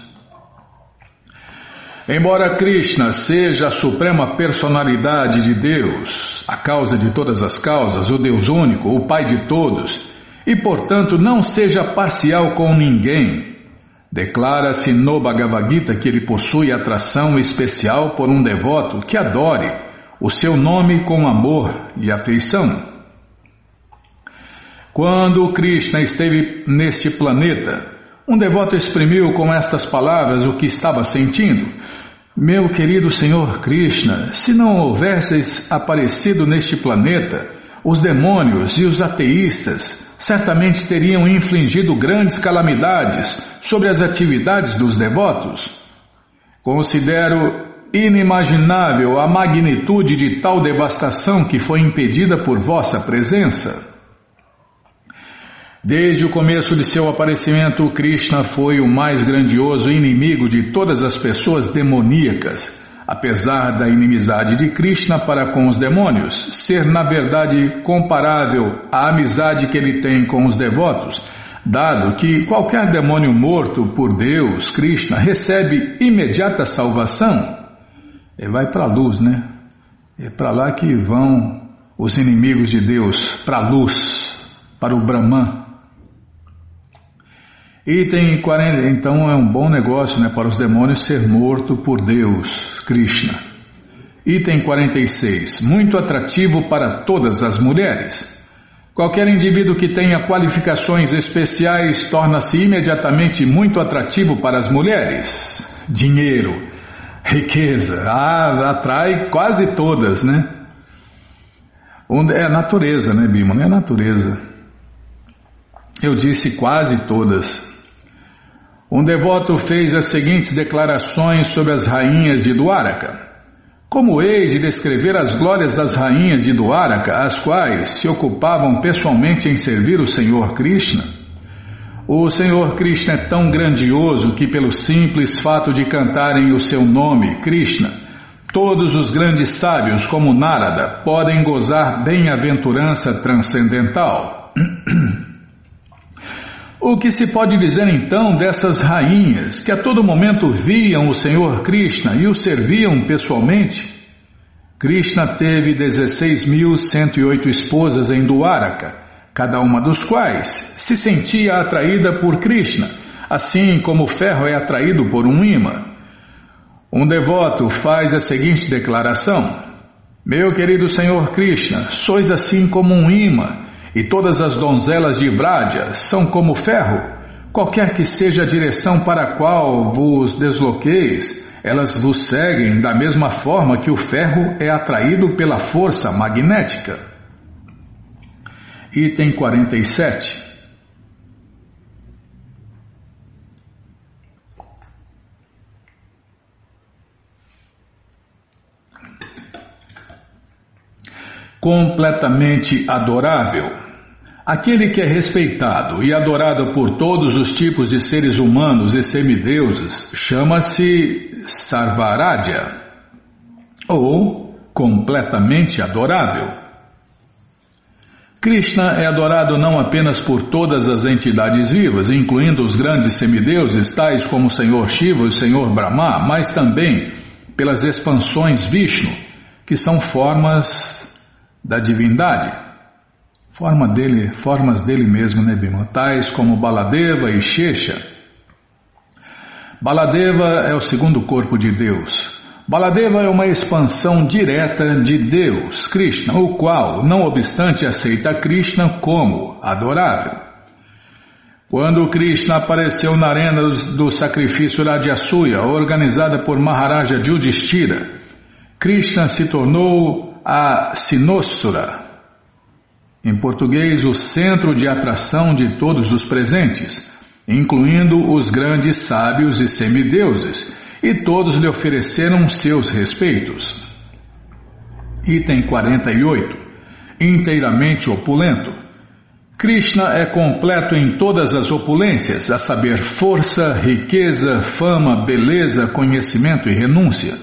Embora Krishna seja a suprema personalidade de Deus, a causa de todas as causas, o Deus único, o Pai de todos, e portanto não seja parcial com ninguém, Declara-se no Bhagavad Gita que ele possui atração especial por um devoto que adore o seu nome com amor e afeição. Quando Krishna esteve neste planeta, um devoto exprimiu com estas palavras o que estava sentindo. Meu querido Senhor Krishna, se não houvesses aparecido neste planeta, os demônios e os ateístas certamente teriam infligido grandes calamidades sobre as atividades dos devotos. Considero inimaginável a magnitude de tal devastação que foi impedida por vossa presença. Desde o começo de seu aparecimento, Krishna foi o mais grandioso inimigo de todas as pessoas demoníacas apesar da inimizade de Krishna para com os demônios, ser na verdade comparável à amizade que ele tem com os devotos, dado que qualquer demônio morto por Deus, Krishna, recebe imediata salvação, ele vai para a luz, né? É para lá que vão os inimigos de Deus, para a luz, para o Brahman. Item 40, então é um bom negócio né, para os demônios ser morto por Deus, Krishna. Item 46. Muito atrativo para todas as mulheres. Qualquer indivíduo que tenha qualificações especiais torna-se imediatamente muito atrativo para as mulheres. Dinheiro, riqueza, ah, atrai quase todas, né? É a natureza, né, Bima? É a natureza. Eu disse quase todas. Um devoto fez as seguintes declarações sobre as rainhas de Duaraka. Como hei de descrever as glórias das rainhas de Duaraka, as quais se ocupavam pessoalmente em servir o Senhor Krishna? O Senhor Krishna é tão grandioso que, pelo simples fato de cantarem o seu nome, Krishna, todos os grandes sábios, como Narada, podem gozar bem-aventurança transcendental. O que se pode dizer então dessas rainhas que a todo momento viam o Senhor Krishna e o serviam pessoalmente? Krishna teve 16.108 esposas em Duaraka, cada uma dos quais se sentia atraída por Krishna, assim como o ferro é atraído por um imã. Um devoto faz a seguinte declaração: Meu querido Senhor Krishna, sois assim como um imã e todas as donzelas de Brádia são como ferro. Qualquer que seja a direção para a qual vos desloqueis, elas vos seguem da mesma forma que o ferro é atraído pela força magnética. Item 47 completamente adorável. Aquele que é respeitado e adorado por todos os tipos de seres humanos e semideuses chama-se Sarvaradya, ou completamente adorável. Krishna é adorado não apenas por todas as entidades vivas, incluindo os grandes semideuses, tais como o Senhor Shiva e o Senhor Brahma, mas também pelas expansões Vishnu, que são formas da divindade, forma dele, formas dele mesmo, né, Bima? Tais como Baladeva e Shesha. Baladeva é o segundo corpo de Deus. Baladeva é uma expansão direta de Deus, Krishna, o qual, não obstante, aceita Krishna como adorável. Quando Krishna apareceu na arena do sacrifício Radyasuya, organizada por Maharaja Yudhishthira, Krishna se tornou a Sinosura, em português, o centro de atração de todos os presentes, incluindo os grandes sábios e semideuses, e todos lhe ofereceram seus respeitos. Item 48. Inteiramente opulento. Krishna é completo em todas as opulências, a saber, força, riqueza, fama, beleza, conhecimento e renúncia.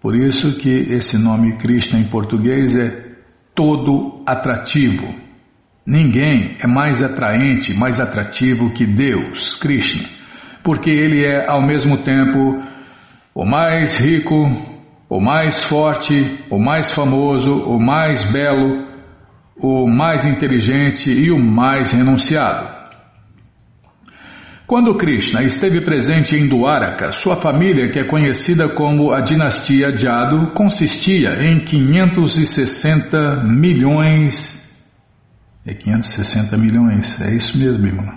Por isso que esse nome Krishna em português é todo atrativo. Ninguém é mais atraente, mais atrativo que Deus, Krishna, porque ele é ao mesmo tempo o mais rico, o mais forte, o mais famoso, o mais belo, o mais inteligente e o mais renunciado. Quando Krishna esteve presente em Dwaraka, sua família, que é conhecida como a dinastia Jadu, consistia em 560 milhões. É 560 milhões, é isso mesmo, irmão.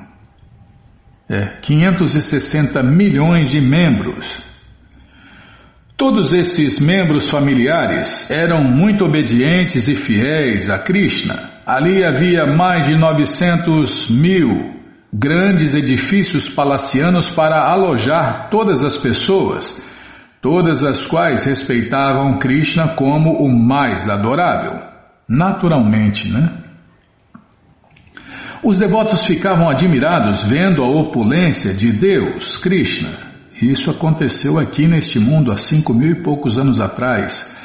É, 560 milhões de membros. Todos esses membros familiares eram muito obedientes e fiéis a Krishna. Ali havia mais de 900 mil grandes edifícios palacianos para alojar todas as pessoas, todas as quais respeitavam Krishna como o mais adorável. Naturalmente, né? Os devotos ficavam admirados vendo a opulência de Deus, Krishna. Isso aconteceu aqui neste mundo há cinco mil e poucos anos atrás.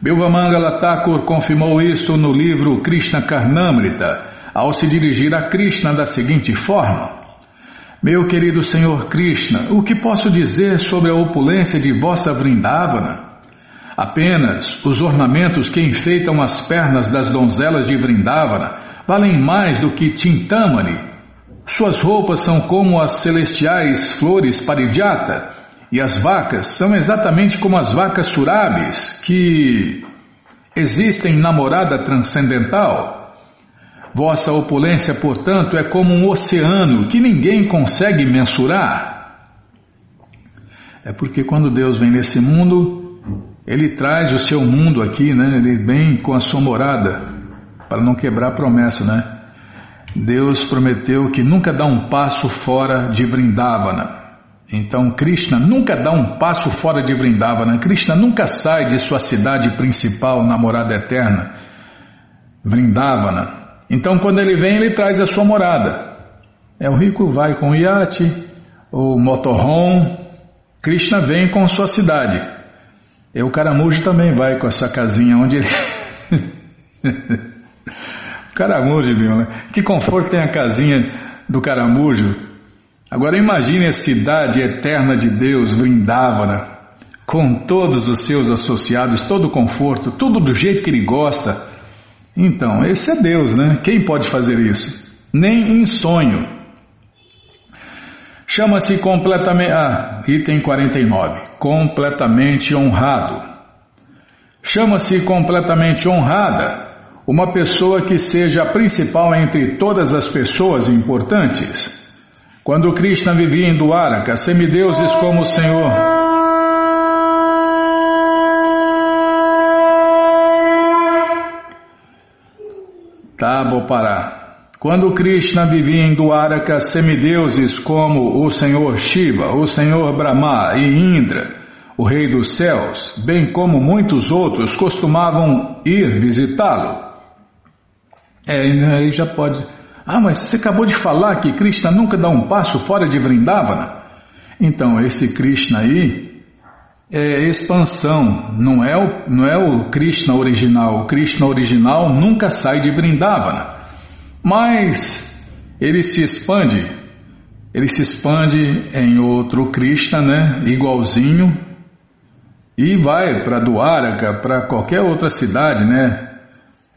Bilvamangala Thakur confirmou isto no livro Krishna Karnamrita, ao se dirigir a Krishna da seguinte forma: Meu querido Senhor Krishna, o que posso dizer sobre a opulência de vossa Vrindavana? Apenas os ornamentos que enfeitam as pernas das donzelas de Vrindavana valem mais do que Tintamani, suas roupas são como as celestiais flores paridjata, e as vacas são exatamente como as vacas surabis, que existem na morada transcendental. Vossa opulência, portanto, é como um oceano que ninguém consegue mensurar. É porque quando Deus vem nesse mundo, Ele traz o seu mundo aqui, né? Ele vem com a sua morada, para não quebrar a promessa, né? Deus prometeu que nunca dá um passo fora de Vrindavana. Então Krishna nunca dá um passo fora de Vrindavana. Krishna nunca sai de sua cidade principal na morada eterna, Vrindavana. Então quando ele vem, ele traz a sua morada. É o rico vai com o iate, o motorhome. Krishna vem com sua cidade. E o Caramujo também vai com essa casinha onde ele. Caramujo, né? Que conforto tem a casinha do Caramujo. Agora imagine a cidade eterna de Deus, Vrindavana, com todos os seus associados, todo o conforto, tudo do jeito que ele gosta. Então, esse é Deus, né? Quem pode fazer isso? Nem em sonho. Chama-se completamente. Ah, item 49. Completamente honrado. Chama-se completamente honrada uma pessoa que seja a principal entre todas as pessoas importantes. Quando Krishna vivia em Dwaraka, semideuses como o Senhor. Tá, vou parar. Quando Krishna vivia em Dwaraka, semideuses como o Senhor Shiva, o Senhor Brahma e Indra, o Rei dos Céus, bem como muitos outros, costumavam ir visitá-lo. É, aí já pode. Ah, mas você acabou de falar que Krishna nunca dá um passo fora de Vrindavana. Então, esse Krishna aí é expansão, não é o, não é o Krishna original. O Krishna original nunca sai de Vrindavana. Mas ele se expande, ele se expande em outro Krishna, né? Igualzinho, e vai para Dwaraka, para qualquer outra cidade, né?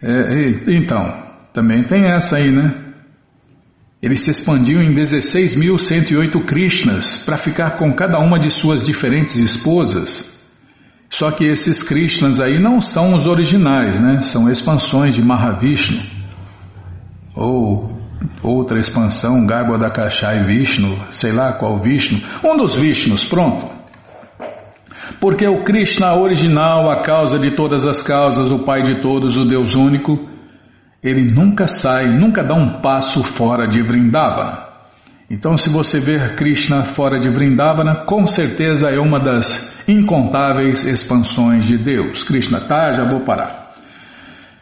É, então, também tem essa aí, né? Ele se expandiu em 16.108 Krishnas para ficar com cada uma de suas diferentes esposas. Só que esses Krishnas aí não são os originais, né? São expansões de Mahavishnu. Ou outra expansão, Garbhodakashai Vishnu, sei lá qual Vishnu. Um dos Vishnus, pronto. Porque o Krishna original, a causa de todas as causas, o Pai de todos, o Deus único, ele nunca sai, nunca dá um passo fora de Vrindavana. Então, se você ver Krishna fora de Vrindavana, com certeza é uma das incontáveis expansões de Deus. Krishna, tá, já vou parar.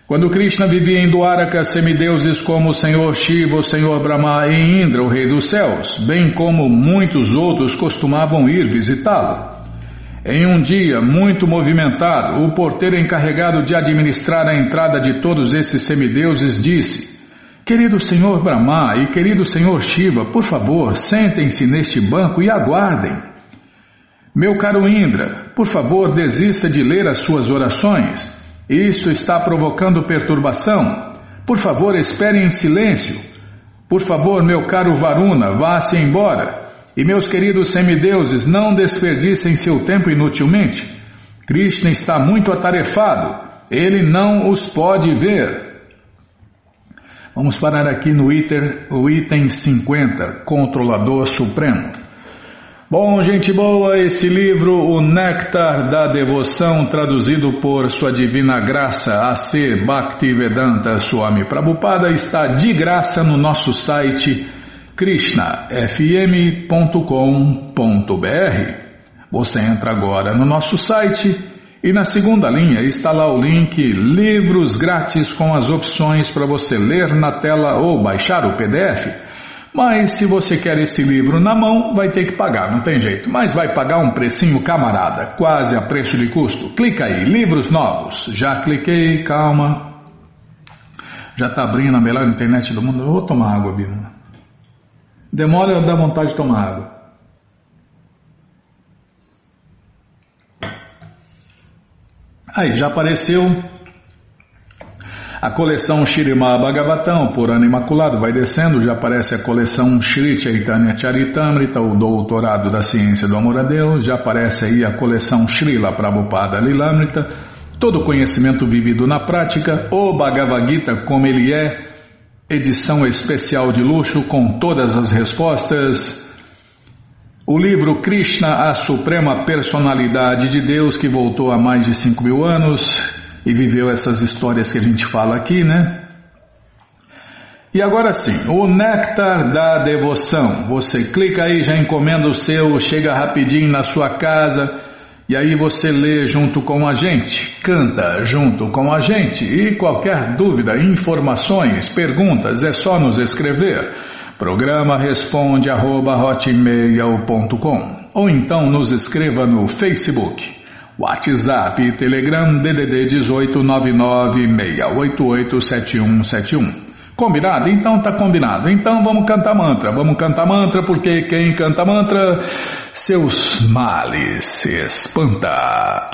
Quando Krishna vivia em Dwaraka, semideuses como o Senhor Shiva, o Senhor Brahma e Indra, o Rei dos Céus, bem como muitos outros costumavam ir visitá-lo. Em um dia muito movimentado, o porteiro encarregado de administrar a entrada de todos esses semideuses disse: Querido Senhor Brahma e querido Senhor Shiva, por favor, sentem-se neste banco e aguardem. Meu caro Indra, por favor, desista de ler as suas orações. Isso está provocando perturbação. Por favor, espere em silêncio. Por favor, meu caro Varuna, vá-se embora. E meus queridos semideuses, não desperdicem seu tempo inutilmente. Krishna está muito atarefado. Ele não os pode ver. Vamos parar aqui no item, o item 50, Controlador Supremo. Bom, gente boa, esse livro, O Néctar da Devoção, traduzido por Sua Divina Graça, A.C. Bhaktivedanta Swami Prabhupada, está de graça no nosso site krishnafm.com.br. Você entra agora no nosso site e na segunda linha está lá o link Livros Grátis com as opções para você ler na tela ou baixar o PDF. Mas se você quer esse livro na mão, vai ter que pagar, não tem jeito. Mas vai pagar um precinho camarada, quase a preço de custo. Clica aí, livros novos. Já cliquei, calma. Já está abrindo a melhor internet do mundo. Eu vou tomar água, Bima. Demora dar vontade de tomar água. Aí, já apareceu a coleção Shirimá Bhagavatam, por ano imaculado, vai descendo, já aparece a coleção Shri Chaitanya Charitamrita, o doutorado da ciência do amor a Deus, já aparece aí a coleção Srila Prabhupada Lilamrita, todo conhecimento vivido na prática, o Bhagavad Gita como ele é, edição especial de luxo com todas as respostas, o livro Krishna, a Suprema Personalidade de Deus, que voltou há mais de 5 mil anos, e viveu essas histórias que a gente fala aqui, né? E agora sim, o néctar da devoção. Você clica aí, já encomenda o seu, chega rapidinho na sua casa e aí você lê junto com a gente, canta junto com a gente. E qualquer dúvida, informações, perguntas, é só nos escrever. Programa responde arroba, ou então nos escreva no Facebook. WhatsApp e Telegram DDD 18996887171. Combinado? Então tá combinado. Então vamos cantar mantra. Vamos cantar mantra porque quem canta mantra, seus males se espanta.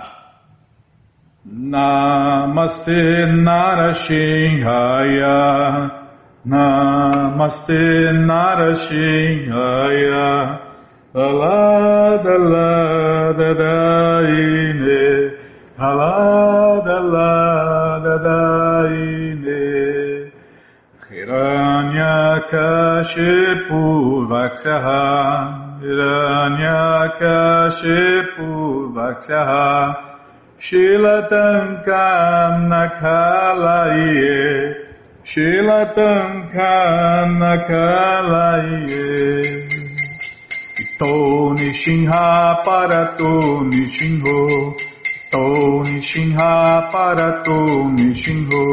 Namaste Narashinhaya Namaste Narashinhaya Alada lada daine, alada Kashipu vaksyaha, hiranya kashipu vaksyaha. Shilatankam nakalaye, shilatankam nakalaye. To Nishinha Parato Nishinho To Nishinha Parato Nishinho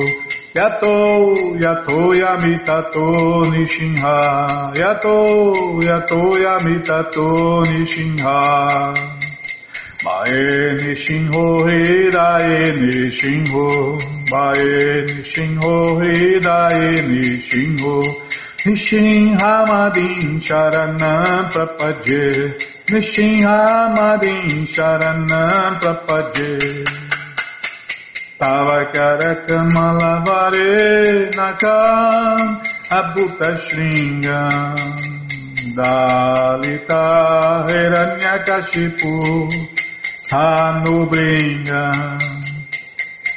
Yato Yato Yamitato Nishinha. Yato Yato Yamitato Nishinha. Mae Nishinho Hidae Nishinho. Mae Nishinho Hidae Nishinho. Nishinhamadin Sharanam Prapadye Nishinhamadin Sharanam Prapadye Tavakara Kamalavare Nakam Abhuta Shringam Dalita Hiranyakashipu Hanubringam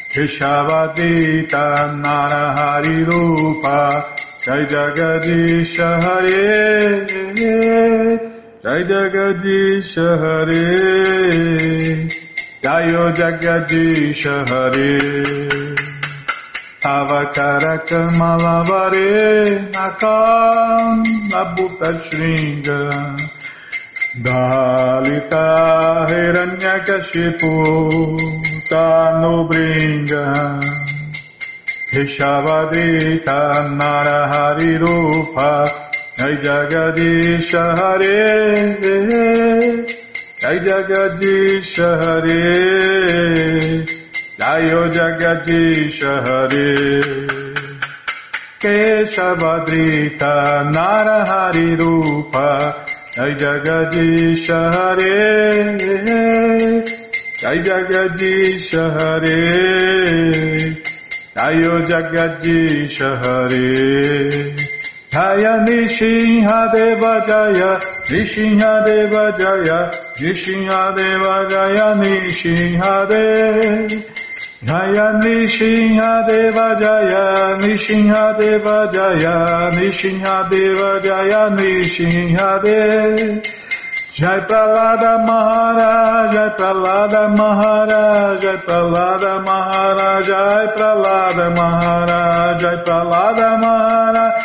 Keshavadita Narahari Rupa Jai Jagadish Hare Jai Jagadish Hare Jayo Jagadish Hare. Avakara Kamalavare Nakam Nabhuta Shringa. Dalita Hiranyakashipu Tanu Bringa. Keshavadita Narahari Rupa Jai Jagadisha Hare Jai Jagadish Hare Jai O Jagadish Hare Keshavadrita Narahari Rupa Jai Jagadish Hare Jai Jagadish Hare Jai O Jagadish Jaya Nishinhadeva Jaya, Nishinhadeva Jaya, Nishinhadeva Jaya, Nishinhadeva Jaya, Nishinhadeva Jaya, Nishinhadeva Jaya, Nishinhadeva Jaya, Nishinhadeva Jai Pralada Maharaj, Jai Pralada Maharaj, Jai Pralada Maharaj, Jai Pralada Maharaj, Jai Pralada Maharaj,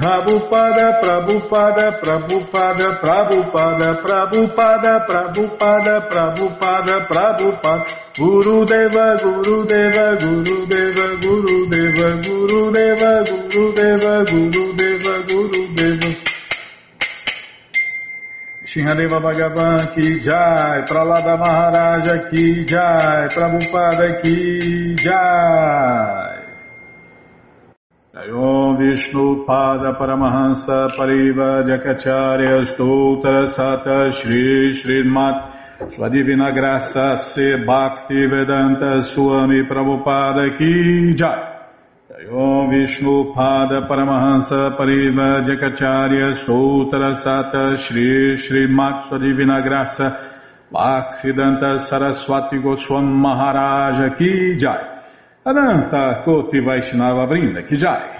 Prabhupada Prabhupada Prabhupada Prabhupada Prabhupada Prabhupada Prabhupada Prabhupada Guru Deva Guru Deva Guru Deva Guru Deva Guru Deva Guru Deva Guru Deva Guru Deva. Shinhadeva Bhagavan ki jai, Pralada Maharaja ki jai, Prabhupada ki jai. Jayom Vishnu Pada Paramahansa Pariva Jakacharya Stoutra Sata Shri Srimat. Sua Divina Graça Se Bhakti Vedanta Swami Prabhupada ki jai. Om Vishnu Pada Paramahansa Pariva Jakacharya Sutra Sata Shri Shri Sua Divina Graça Bhaksidanta Saraswati Goswam Maharaja Ki Jai. Ananta Koti Vaishnava Vrinda Ki Jai